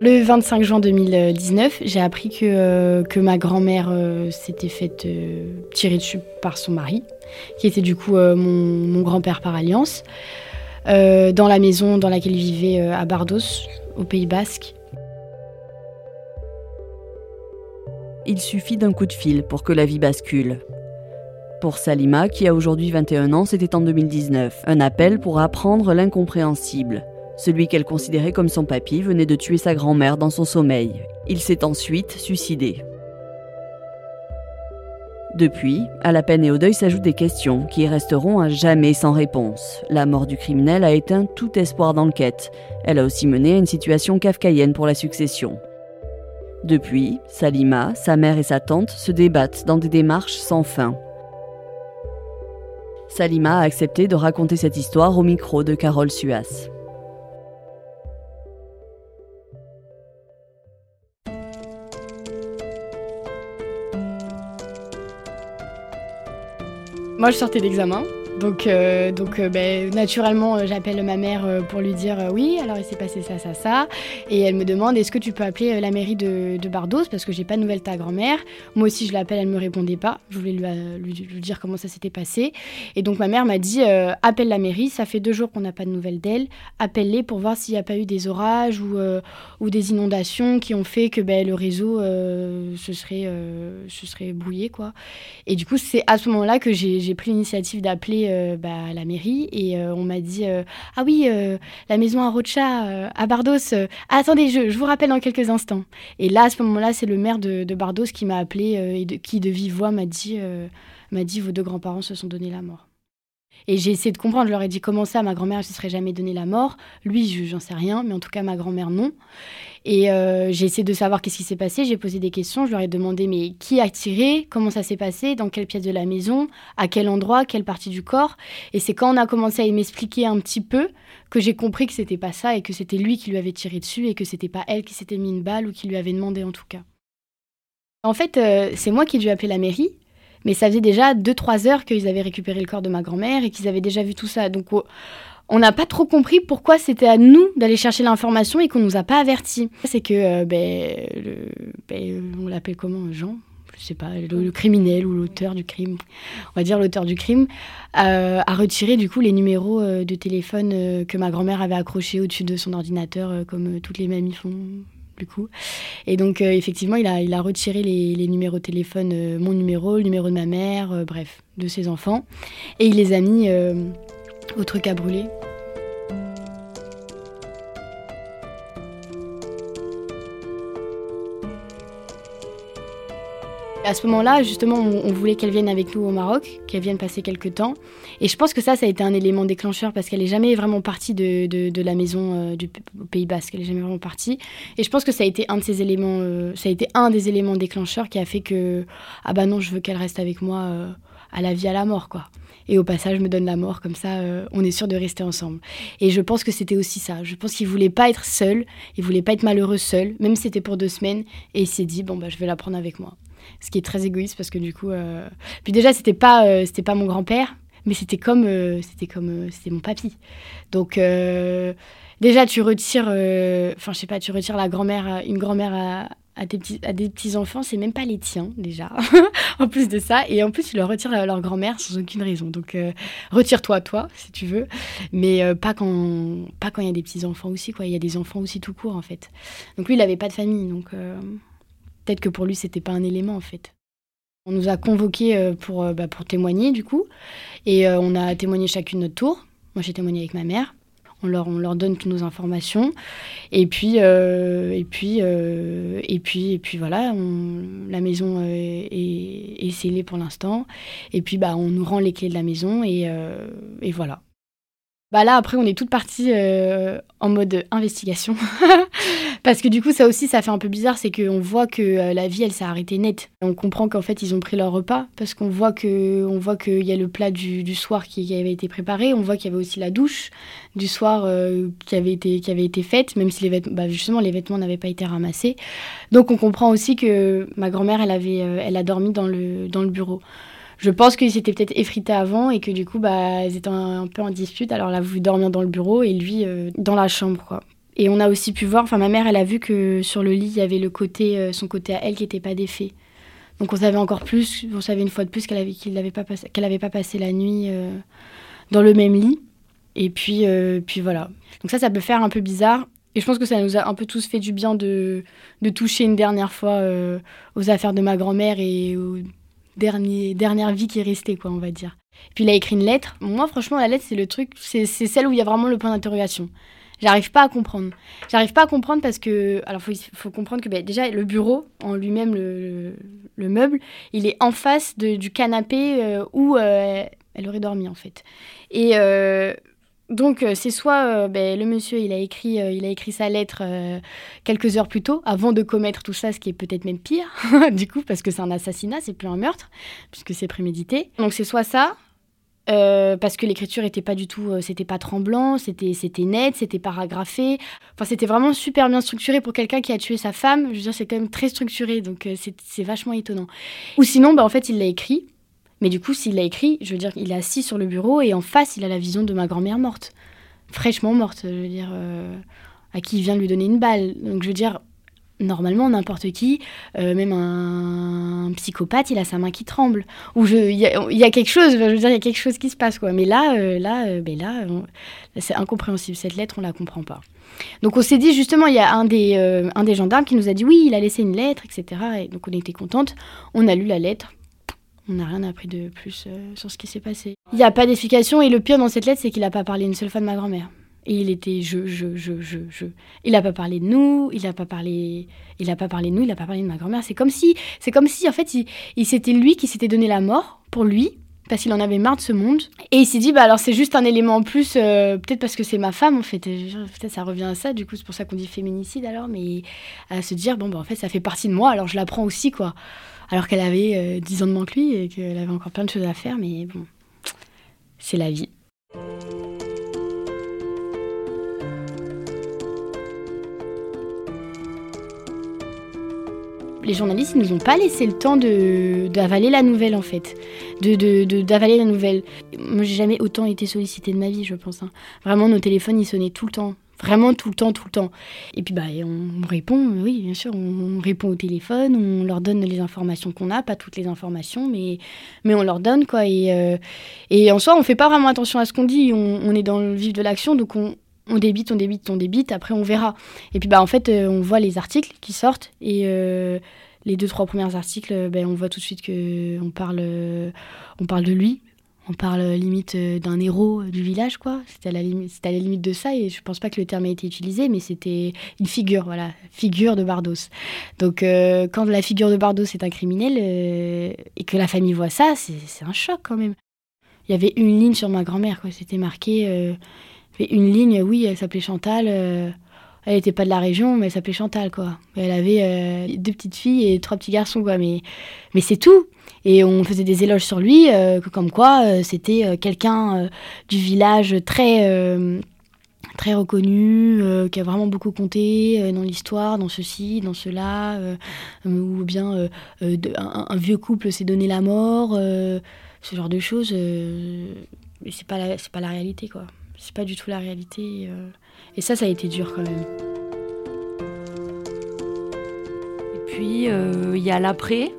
Le 25 juin 2019, j'ai appris que, euh, ma grand-mère euh, s'était faite euh, tirer dessus par son mari, qui était du coup mon, mon grand-père par alliance, dans la maison dans laquelle il vivait à Bardos, au Pays Basque. Il suffit d'un coup de fil pour que la vie bascule. Pour Salima, qui a aujourd'hui 21 ans, c'était en 2019, un appel pour apprendre l'incompréhensible. Celui qu'elle considérait comme son papy venait de tuer sa grand-mère dans son sommeil. Il s'est ensuite suicidé. Depuis, à la peine et au deuil s'ajoutent des questions qui resteront à jamais sans réponse. La mort du criminel a éteint tout espoir d'enquête. Elle a aussi mené à une situation kafkaïenne pour la succession. Depuis, Salima, sa mère et sa tante se débattent dans des démarches sans fin. Salima a accepté de raconter cette histoire au micro de Carole Suas. Moi, je sortais d'examen. Donc, euh, donc euh, ben, naturellement, euh, j'appelle ma mère pour lui dire oui, alors il s'est passé ça, ça, ça. Et elle me demande est-ce que tu peux appeler la mairie de, de Bardos? Parce que j'ai pas de nouvelles de ta grand-mère. Moi aussi, je l'appelle, elle me répondait pas. Je voulais lui, dire comment ça s'était passé. Et donc, ma mère m'a dit appelle la mairie, ça fait deux jours qu'on n'a pas de nouvelles d'elle. Appelle-les pour voir s'il n'y a pas eu des orages ou, ou des inondations qui ont fait que ben, le réseau se, serait, se serait brouillé. Quoi. Et du coup, c'est à ce moment-là que j'ai pris l'initiative d'appeler euh, bah, à la mairie et euh, on m'a dit euh, Ah oui, la maison à Rocha, à Bardos. attendez, je, vous rappelle dans quelques instants. Et là, à ce moment-là, c'est le maire de, Bardos qui m'a appelé et qui, de vive voix, m'a dit, m'a dit Vos deux grands-parents se sont donné la mort. Et j'ai essayé de comprendre, je leur ai dit comment ça, ma grand-mère ne se serait jamais donné la mort? Lui, j'en sais rien, mais en tout cas, ma grand-mère, non. Et euh, j'ai essayé de savoir qu'est-ce qui s'est passé, j'ai posé des questions, je leur ai demandé mais qui a tiré, comment ça s'est passé, dans quelle pièce de la maison, à quel endroit, quelle partie du corps? Et c'est quand on a commencé à m'expliquer un petit peu que j'ai compris que c'était pas ça et que c'était lui qui lui avait tiré dessus et que c'était pas elle qui s'était mis une balle ou qui lui avait demandé en tout cas. En fait, euh, c'est moi qui ai appelé la mairie mais ça faisait déjà 2-3 heures qu'ils avaient récupéré le corps de ma grand-mère et qu'ils avaient déjà vu tout ça. Donc on n'a pas trop compris pourquoi c'était à nous d'aller chercher l'information et qu'on nous a pas avertis. C'est que, euh, ben, ben, on l'appelle comment Jean? Je sais pas, le, criminel ou l'auteur du crime, on va dire l'auteur du crime, euh, a retiré du coup les numéros euh, de téléphone que ma grand-mère avait accrochés au-dessus de son ordinateur, comme toutes les mamies font coup. Et donc, euh, effectivement, il a, il a retiré les, numéros de téléphone, euh, mon numéro, le numéro de ma mère, euh, bref, de ses enfants. Et il les a mis au truc à brûler. À ce moment-là, justement, on, voulait qu'elle vienne avec nous au Maroc, qu'elle vienne passer quelques temps. Et je pense que ça, ça a été un élément déclencheur parce qu'elle n'est jamais vraiment partie de, la maison euh, du Pays Basque. Elle n'est jamais vraiment partie. Et je pense que ça a été un de ces éléments, euh, ça a été un des éléments déclencheurs qui a fait que ah bah non, je veux qu'elle reste avec moi euh, à la vie à la mort, quoi. Et au passage, me donne la mort, comme ça, on est sûr de rester ensemble. Et je pense que c'était aussi ça. Je pense qu'il voulait pas être seul, il voulait pas être malheureux seul, même si c'était pour deux semaines. Et il s'est dit, bon, bah, je vais la prendre avec moi ce qui est très égoïste parce que du coup euh, puis déjà c'était pas euh, c'était pas mon grand-père mais c'était comme euh, c'était comme c'était mon papy. Donc déjà tu retires enfin je sais pas tu retires la grand-mère une grand-mère à, à, petits, à des petits enfants c'est même pas les tiens déjà. En plus de ça et en plus tu leur retires leur grand-mère sans aucune raison. Donc retire-toi toi si tu veux mais pas quand pas quand il y a des petits enfants aussi quoi. Il y a des enfants aussi tout court en fait. Donc lui il avait pas de famille donc Peut-être que pour lui, c'était pas un élément en fait. On nous a convoqués euh, pour, euh, bah, pour témoigner du coup, et euh, on a témoigné chacune notre tour. Moi, j'ai témoigné avec ma mère. On leur, on leur donne toutes nos informations, et puis et puis et puis et puis voilà, la maison est, scellée pour l'instant, et puis bah on nous rend les clés de la maison et, et voilà. Bah là, après, on est toutes parties en mode investigation. Parce que du coup, ça aussi, ça fait un peu bizarre, c'est qu'on voit que euh, la vie, elle s'est arrêtée net. On comprend qu'en fait, ils ont pris leur repas, parce qu'on voit qu'il y a le plat du, soir qui, avait été préparé, on voit qu'il y avait aussi la douche du soir euh, qui, avait été, qui avait été faite, même si les vêtements, bah, justement, les vêtements n'avaient pas été ramassés. Donc, on comprend aussi que ma grand-mère, elle, avait, elle a dormi dans le, dans le bureau je pense qu'ils s'étaient peut-être effrités avant et que du coup, bah, ils étaient un, peu en dispute. Alors elle a voulu dormir dans le bureau et lui euh, dans la chambre, quoi. Et on a aussi pu voir, enfin ma mère, elle a vu que sur le lit, il y avait le côté, son côté à elle qui n'était pas défait. Donc on savait encore plus, on savait une fois de plus qu'elle avait, n'avait pas, passé, qu'elle avait pas passé la nuit dans le même lit. Et puis, puis voilà. Donc ça, ça peut faire un peu bizarre. Et je pense que ça nous a un peu tous fait du bien de, de toucher une dernière fois aux affaires de ma grand-mère et aux dernier, dernière vie qui est restée, quoi, on va dire. Puis il a écrit une lettre. Moi, franchement, la lettre, c'est le truc, c'est celle où il y a vraiment le point d'interrogation. J'arrive pas à comprendre. J'arrive pas à comprendre parce que. Alors, il faut, comprendre que ben, déjà, le bureau, en lui-même, le, le, meuble, il est en face du canapé euh, où euh, elle aurait dormi, en fait. Et euh, donc c'est soit ben, le monsieur il a écrit il a écrit sa lettre quelques heures plus tôt avant de commettre tout ça, ce qui est peut-être même pire du coup parce que c'est un assassinat, c'est plus un meurtre puisque c'est prémédité. Donc c'est soit ça. Parce que l'écriture était pas du tout, c'était pas tremblant, c'était c'était net, c'était paragraphé. Enfin, c'était vraiment super bien structuré pour quelqu'un qui a tué sa femme. Je veux dire, c'est quand même très structuré, donc c'est vachement étonnant. Ou sinon, bah, en fait, il l'a écrit mais du coup, s'il l'a écrit, je veux dire, il est assis sur le bureau et en face, il a la vision de ma grand-mère morte. Fraîchement morte, je veux dire, euh, à qui il vient de lui donner une balle. Donc, je veux dire, normalement, n'importe qui, euh, même un, psychopathe, il a sa main qui tremble. Ou il y, a quelque chose, je veux dire, il y a quelque chose qui se passe, quoi. Mais là, euh, là, ben là, c'est incompréhensible. Cette lettre, on la comprend pas. Donc on s'est dit justement, il y a un des, un des gendarmes qui nous a dit oui, il a laissé une lettre, etc. Et donc on était contente. On a lu la lettre on n'a rien appris de plus euh, sur ce qui s'est passé. Il n'y a pas d'explication et le pire dans cette lettre, c'est qu'il n'a pas parlé une seule fois de ma grand-mère. Et il était je, je, je, je, je. Il n'a pas parlé de nous, il n'a pas parlé, il n'a pas parlé de nous, il n'a pas parlé de ma grand-mère. C'est comme si, c'est comme si en fait, il, c'était lui qui s'était donné la mort pour lui, parce qu'il en avait marre de ce monde. Et il s'est dit, bah alors c'est juste un élément en plus, euh, peut-être parce que c'est ma femme en fait. Peut-être ça revient à ça, du coup c'est pour ça qu'on dit féminicide alors, mais à se dire, bon bah en fait ça fait partie de moi, alors je la prends aussi quoi alors qu'elle avait 10 euh, ans de moins que lui et qu'elle avait encore plein de choses à faire, mais bon, c'est la vie. Les journalistes ils nous ont pas laissé le temps d'avaler la nouvelle en fait, d'avaler la nouvelle. Moi j'ai jamais autant été sollicitée de ma vie je pense. Hein. Vraiment nos téléphones ils sonnaient tout le temps. Vraiment tout le temps, tout le temps. Et puis bah, on répond, oui, bien sûr, on répond au téléphone, on leur donne les informations qu'on a, pas toutes les informations, mais, mais on leur donne, quoi. Et, euh, et en soi, on fait pas vraiment attention à ce qu'on dit, on, est dans le vif de l'action, donc on, on débite, on débite, on débite, après on verra. Et puis bah, en fait, euh, on voit les articles qui sortent, et euh, les deux, trois premiers articles, ben, on voit tout de suite qu'on parle, on parle de lui, on parle limite euh, d'un héros du village, quoi. C'était à, la limite, à la limite de ça, et je pense pas que le terme ait été utilisé, mais c'était une figure, voilà, figure de Bardos. Donc, euh, quand la figure de Bardos est un criminel, euh, et que la famille voit ça, c'est un choc quand même. Il y avait une ligne sur ma grand-mère, quoi. C'était marqué, une ligne, oui, elle s'appelait Chantal. elle n'était pas de la région, mais elle s'appelait Chantal, quoi. Elle avait deux petites filles et trois petits garçons, quoi. Mais, c'est tout. Et on faisait des éloges sur lui, euh, comme quoi euh, c'était euh, quelqu'un du village très, reconnu, qui a vraiment beaucoup compté dans l'histoire, dans ceci, dans cela, ou bien un, vieux couple s'est donné la mort, ce genre de choses. mais c'est pas, pas la réalité, quoi. C'est pas du tout la réalité. et ça, ça a été dur quand même. Et puis, il y a l'après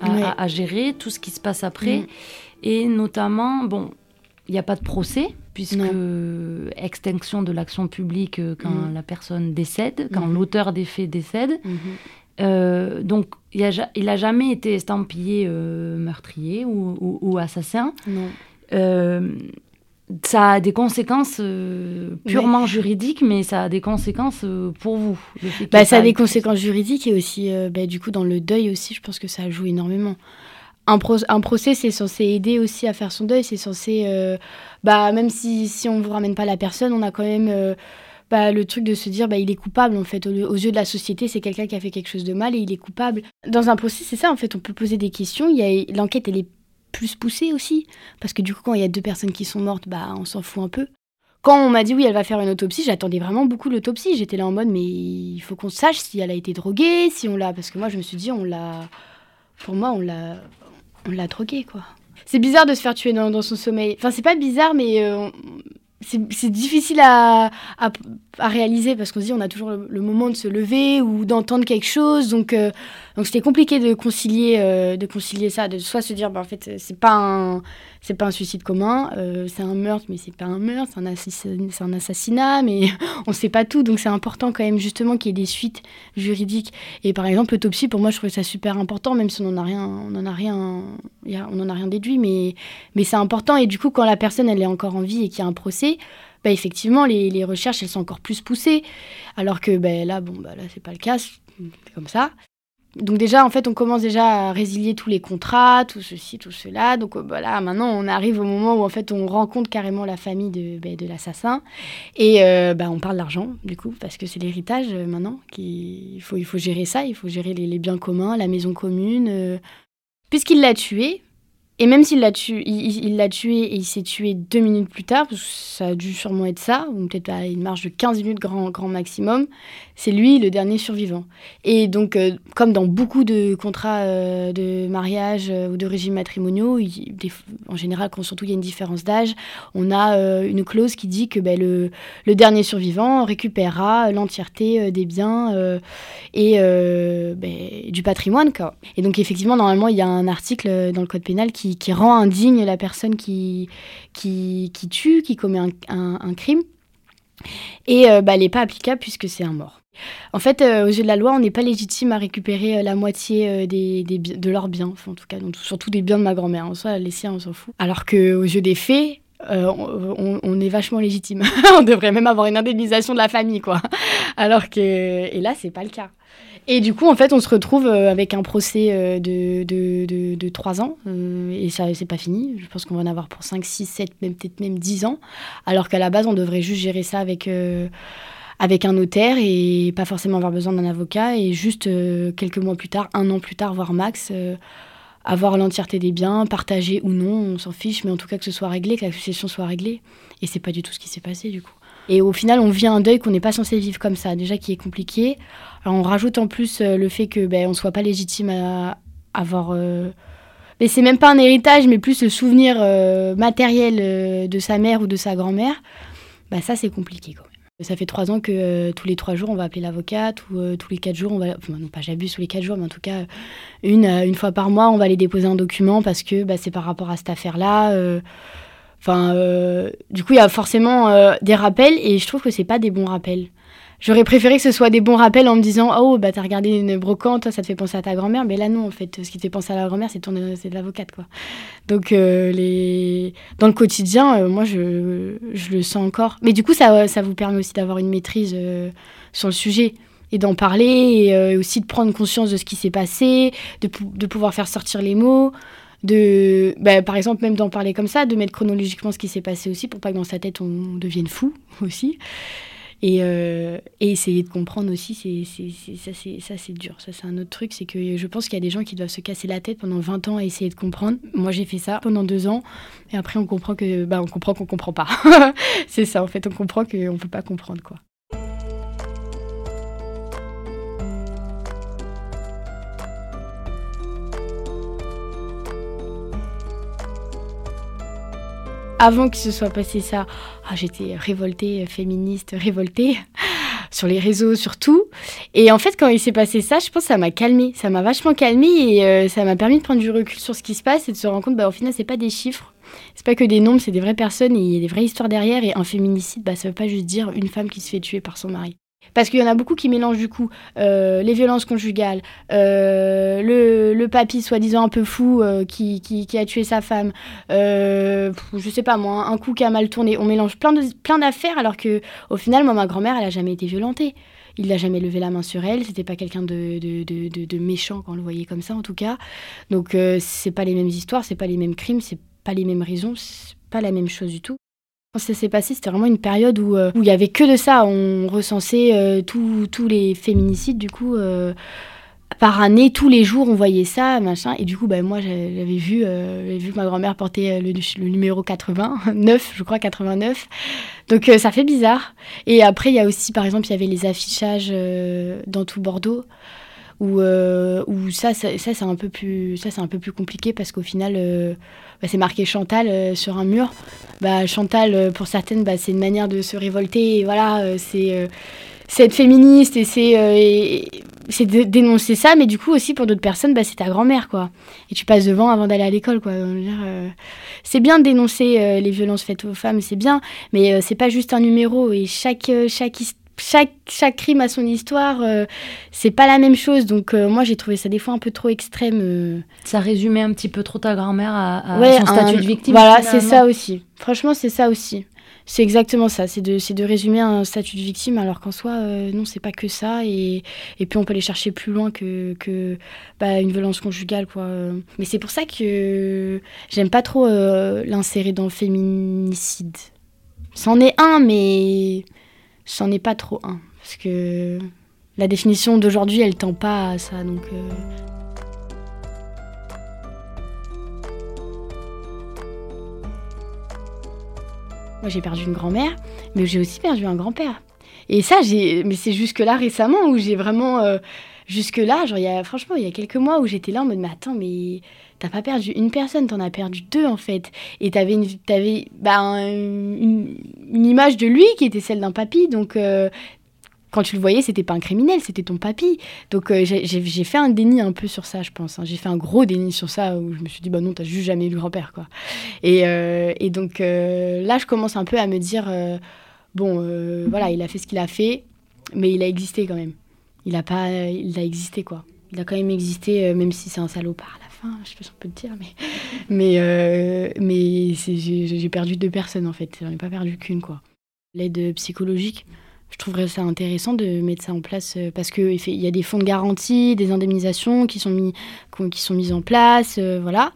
à, gérer, tout ce qui se passe après. Mm. Et notamment, bon, il n'y a pas de procès, puisque extinction de l'action publique euh, quand mm. la personne décède, quand mm-hmm. l'auteur des faits décède. Mm-hmm. Euh, donc, il n'a jamais été estampillé euh, meurtrier ou, assassin. Non ça a des conséquences euh, purement juridiques, mais ça a des conséquences euh, pour vous. Bah, ça a des conséquences juridiques et aussi, euh, bah, du coup, dans le deuil aussi, je pense que ça joue énormément. Un, un procès, c'est censé aider aussi à faire son deuil, c'est censé, bah, même si, si on ne vous ramène pas la personne, on a quand même bah, le truc de se dire, bah, il est coupable, en fait, aux, aux yeux de la société, c'est quelqu'un qui a fait quelque chose de mal et il est coupable. Dans un procès, c'est ça, en fait, on peut poser des questions, l'enquête, elle est plus poussé aussi. Parce que du coup, quand il y a deux personnes qui sont mortes, bah, on s'en fout un peu. Quand on m'a dit oui, elle va faire une autopsie, j'attendais vraiment beaucoup l'autopsie. J'étais là en mode, mais il faut qu'on sache si elle a été droguée, si on l'a. Parce que moi, je me suis dit, on l'a. Pour moi, on l'a. On l'a droguée, quoi. C'est bizarre de se faire tuer dans, son sommeil. Enfin, c'est pas bizarre, mais. Euh, c'est difficile à, réaliser parce qu'on se dit on a toujours le, moment de se lever ou d'entendre quelque chose. Donc euh, donc c'était compliqué de concilier euh, de concilier ça, de soit se dire bah, en fait c'est pas un c'est pas un suicide commun, euh, c'est un meurtre mais c'est pas un meurtre, c'est un, assassinat mais on sait pas tout. Donc c'est important quand même justement qu'il y ait des suites juridiques. Et par exemple l'autopsie pour moi je trouvais ça super important même si on n'en a rien on en a rien on en a rien déduit mais mais c'est important et du coup quand la personne elle est encore en vie et qu'il y a un procès bah, effectivement, les, recherches, elles sont encore plus poussées. Alors que bah, là, bon, bah, là, c'est pas le cas, c'est comme ça. Donc déjà, en fait, on commence déjà à résilier tous les contrats, tout ceci, tout cela. Donc voilà, maintenant, on arrive au moment où en fait, on rencontre carrément la famille de, bah, de l'assassin et euh, bah, on parle d'argent, du coup, parce que c'est l'héritage euh, maintenant. Qui... Il, faut, gérer ça, il faut gérer les, biens communs, la maison commune. Euh. Puisqu'il l'a tué, et même s'il l'a tué, il l'a tué et il s'est tué deux minutes plus tard, parce que ça a dû sûrement être ça, ou peut-être à une marge de 15 minutes grand, maximum, c'est lui le dernier survivant. Et donc, euh, comme dans beaucoup de contrats euh, de mariage euh, ou de régimes matrimoniaux, en général, quand surtout il y a une différence d'âge, on a une clause qui dit que ben, le, dernier survivant récupérera l'entièreté des biens et ben, du patrimoine. Et donc, effectivement, normalement, il y a un article dans le Code pénal qui qui, rend indigne la personne qui, qui, tue, qui commet un, crime. Et euh, bah, elle n'est pas applicable puisque c'est un mort. En fait, euh, aux yeux de la loi, on n'est pas légitime à récupérer euh, la moitié des, de leurs biens, en tout cas, surtout des biens de ma grand-mère. En soi, les siens, on s'en fout. Alors qu'aux yeux des faits, on, on, est vachement légitime. on devrait même avoir une indemnisation de la famille, quoi. Alors que, et là, c'est pas le cas. Et du coup, en fait, on se retrouve euh, avec un procès euh, de, de, de, 3 ans. Euh, et ça, c'est pas fini. Je pense qu'on va en avoir pour 5, 6, 7, même peut-être même 10 ans. Alors qu'à la base, on devrait juste gérer ça avec, avec un notaire et pas forcément avoir besoin d'un avocat. Et juste quelques mois plus tard, un an plus tard, voire max, avoir l'entièreté des biens, partagés ou non, on s'en fiche, mais en tout cas que ce soit réglé, que la succession soit réglée. Et c'est pas du tout ce qui s'est passé du coup. Et au final, on vit un deuil qu'on n'est pas censé vivre comme ça, déjà qui est compliqué. Alors on rajoute en plus euh, le fait que ben, on soit pas légitime à avoir. Euh, mais c'est même pas un héritage, mais plus le souvenir euh, matériel de sa mère ou de sa grand-mère. Bah ça, c'est compliqué quand même. Ça fait trois ans que tous les trois jours, on va appeler l'avocate, ou tous les quatre jours, on va. Non, pas j'abuse tous les quatre jours, mais en tout cas, une, une fois par mois, on va aller déposer un document parce que bah, c'est par rapport à cette affaire-là. Enfin, euh, du coup, il y a forcément euh, des rappels et je trouve que c'est pas des bons rappels. J'aurais préféré que ce soit des bons rappels en me disant Oh, bah t'as regardé une brocante, ça te fait penser à ta grand-mère. Mais là, non, en fait, ce qui te fait penser à la grand-mère, c'est, ton, de l'avocate, quoi. Donc, euh, les... dans le quotidien, moi, je, je, le sens encore. Mais du coup, ça, ça vous permet aussi d'avoir une maîtrise sur le sujet et d'en parler et aussi de prendre conscience de ce qui s'est passé, de, de pouvoir faire sortir les mots de, bah, par exemple, même d'en parler comme ça, de mettre chronologiquement ce qui s'est passé aussi, pour pas que dans sa tête on devienne fou aussi. Et, euh, et essayer de comprendre aussi, c'est, ça, c'est, ça c'est dur. Ça c'est un autre truc, c'est que je pense qu'il y a des gens qui doivent se casser la tête pendant 20 ans à essayer de comprendre. Moi j'ai fait ça pendant deux ans, et après on comprend que, bah, on comprend qu'on comprend pas. c'est ça en fait, on comprend qu'on peut pas comprendre quoi. Avant que ce soit passé ça, ah, j'étais révoltée, féministe, révoltée sur les réseaux surtout. Et en fait, quand il s'est passé ça, je pense que ça m'a calmée. Ça m'a vachement calmée et euh, ça m'a permis de prendre du recul sur ce qui se passe et de se rendre compte, bah, au final, c'est pas des chiffres. C'est pas que des nombres, c'est des vraies personnes et il y a des vraies histoires derrière. Et un féminicide, bah, ça veut pas juste dire une femme qui se fait tuer par son mari. Parce qu'il y en a beaucoup qui mélangent du coup euh, les violences conjugales, euh, le, papy soi-disant un peu fou euh, qui, a tué sa femme, je sais pas moi, un coup qui a mal tourné. On mélange plein d'affaires plein alors que au final, moi, ma grand-mère, elle a jamais été violentée. Il n'a jamais levé la main sur elle, c'était pas quelqu'un de, de, de, de, méchant quand on le voyait comme ça en tout cas. Donc c'est pas les mêmes histoires, c'est pas les mêmes crimes, c'est pas les mêmes raisons, c'est pas la même chose du tout. Quand ça s'est passé, c'était vraiment une période où euh, il y avait que de ça. On recensait euh, tous les féminicides, du coup, euh, par année, tous les jours, on voyait ça, machin. Et du coup, bah, moi, j'avais vu, vu que ma grand-mère le, le, numéro 89, je crois 89. Donc ça fait bizarre. Et après, il y a aussi, par exemple, il y avait les affichages dans tout Bordeaux où, euh, ça, ça, c'est un peu plus, ça c'est un peu plus compliqué parce qu'au final, euh, bah, c'est marqué Chantal euh, sur un mur. Bah, Chantal, pour certaines, bah, c'est une manière de se révolter. Et voilà, c'est être féministe et c'est dénoncer ça, mais du coup aussi pour d'autres personnes, c'est ta grand-mère quoi. Et tu passes devant avant d'aller à l'école quoi. c'est bien de dénoncer les violences faites aux femmes, c'est bien, mais c'est pas juste un numéro et chaque chaque chaque, chaque crime a son histoire, euh, c'est pas la même chose. Donc euh, moi j'ai trouvé ça des fois un peu trop extrême. Euh. Ça résumait un petit peu trop ta grand-mère à, son statut de victime. Voilà, c'est ça aussi. Franchement, c'est ça aussi. C'est exactement ça, c'est de, de résumer un statut de victime alors qu'en soi, non, c'est pas que ça. Et, et, puis on peut aller chercher plus loin que, que bah, une violence conjugale. Quoi. Mais c'est pour ça que j'aime pas trop l'insérer dans le féminicide. C'en est un, mais c'en est pas trop un. Parce que la définition d'aujourd'hui, elle tend pas à ça. Donc. Euh. Moi, j'ai perdu une grand-mère, mais j'ai aussi perdu un grand-père. Et ça, j'ai, mais c'est jusque là récemment où j'ai vraiment, euh, jusque là, genre, y a, franchement, il y a quelques mois où j'étais là en mode, mais attends, mais t'as pas perdu une personne, t'en as perdu deux en fait. Et t'avais une, bah, une, image de lui qui était celle d'un papy, donc euh, quand tu le voyais, c'était pas un criminel, c'était ton papy. Donc euh, j'ai fait un déni un peu sur ça, je pense. Hein. J'ai fait un gros déni sur ça où je me suis dit, bah non, t'as juste jamais eu le grand-père, quoi. Et, euh, donc là, je commence un peu à me dire, bon, voilà, il a fait ce qu'il a fait, mais il a existé quand même. Il a pas, il a existé, quoi. Il a quand même existé, même si c'est un salopard, là je sais pas si on peut le dire, mais, mais, euh, mais j'ai perdu deux personnes en fait, j'en ai pas perdu qu'une quoi. L'aide psychologique, je trouverais ça intéressant de mettre ça en place euh, parce qu'il y a des fonds de garantie, des indemnisations qui sont, mis, qui sont mises en place, euh, voilà.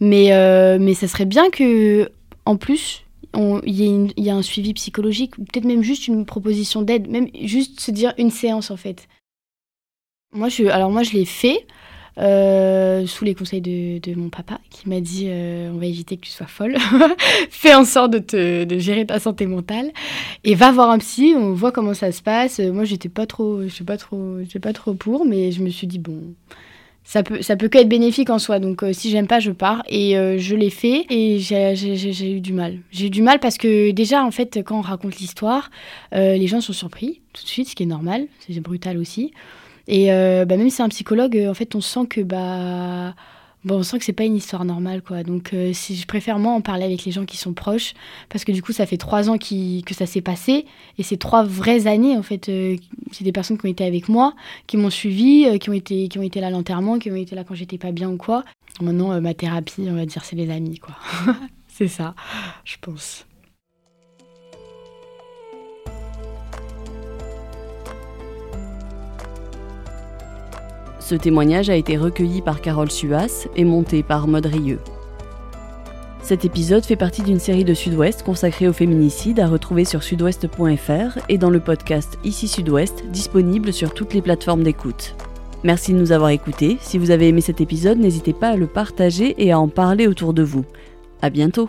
Mais, mais ça serait bien que, en plus, il y, y, a un suivi psychologique, peut-être même juste une proposition d'aide, même juste se dire une séance en fait. Moi, je, alors moi, je l'ai fait. Euh, sous les conseils de, mon papa qui m'a dit euh, on va éviter que tu sois folle, fais en sorte de, gérer ta santé mentale et va voir un psy, on voit comment ça se passe. Moi j'étais pas trop, je pas trop, pas trop pour, mais je me suis dit bon. Ça peut, ça peut qu'être bénéfique en soi, donc euh, si j'aime pas, je pars. Et je l'ai fait et j'ai eu du mal. J'ai eu du mal parce que déjà, en fait, quand on raconte l'histoire, les gens sont surpris tout de suite, ce qui est normal, c'est brutal aussi. Et euh, bah, même si c'est un psychologue, euh, en fait, on sent que bah bon, on sent que c'est pas une histoire normale, quoi. Donc, euh, je préfère moi en parler avec les gens qui sont proches, parce que du coup, ça fait trois ans qui, que ça s'est passé, et c'est trois vraies années, en fait. c'est des personnes qui ont été avec moi, qui m'ont suivi, qui ont été, qui ont été là à l'enterrement, qui ont été là quand j'étais pas bien ou quoi. Maintenant, ma thérapie, on va dire, c'est les amis, quoi. c'est ça, je pense. Ce témoignage a été recueilli par Carole Suas et monté par Maud Rieux. Cet épisode fait partie d'une série de Sud-Ouest consacrée au féminicide à retrouver sur sudouest.fr et dans le podcast Ici Sud-Ouest, disponible sur toutes les plateformes d'écoute. Merci de nous avoir écoutés. Si vous avez aimé cet épisode, n'hésitez pas à le partager et à en parler autour de vous. À bientôt!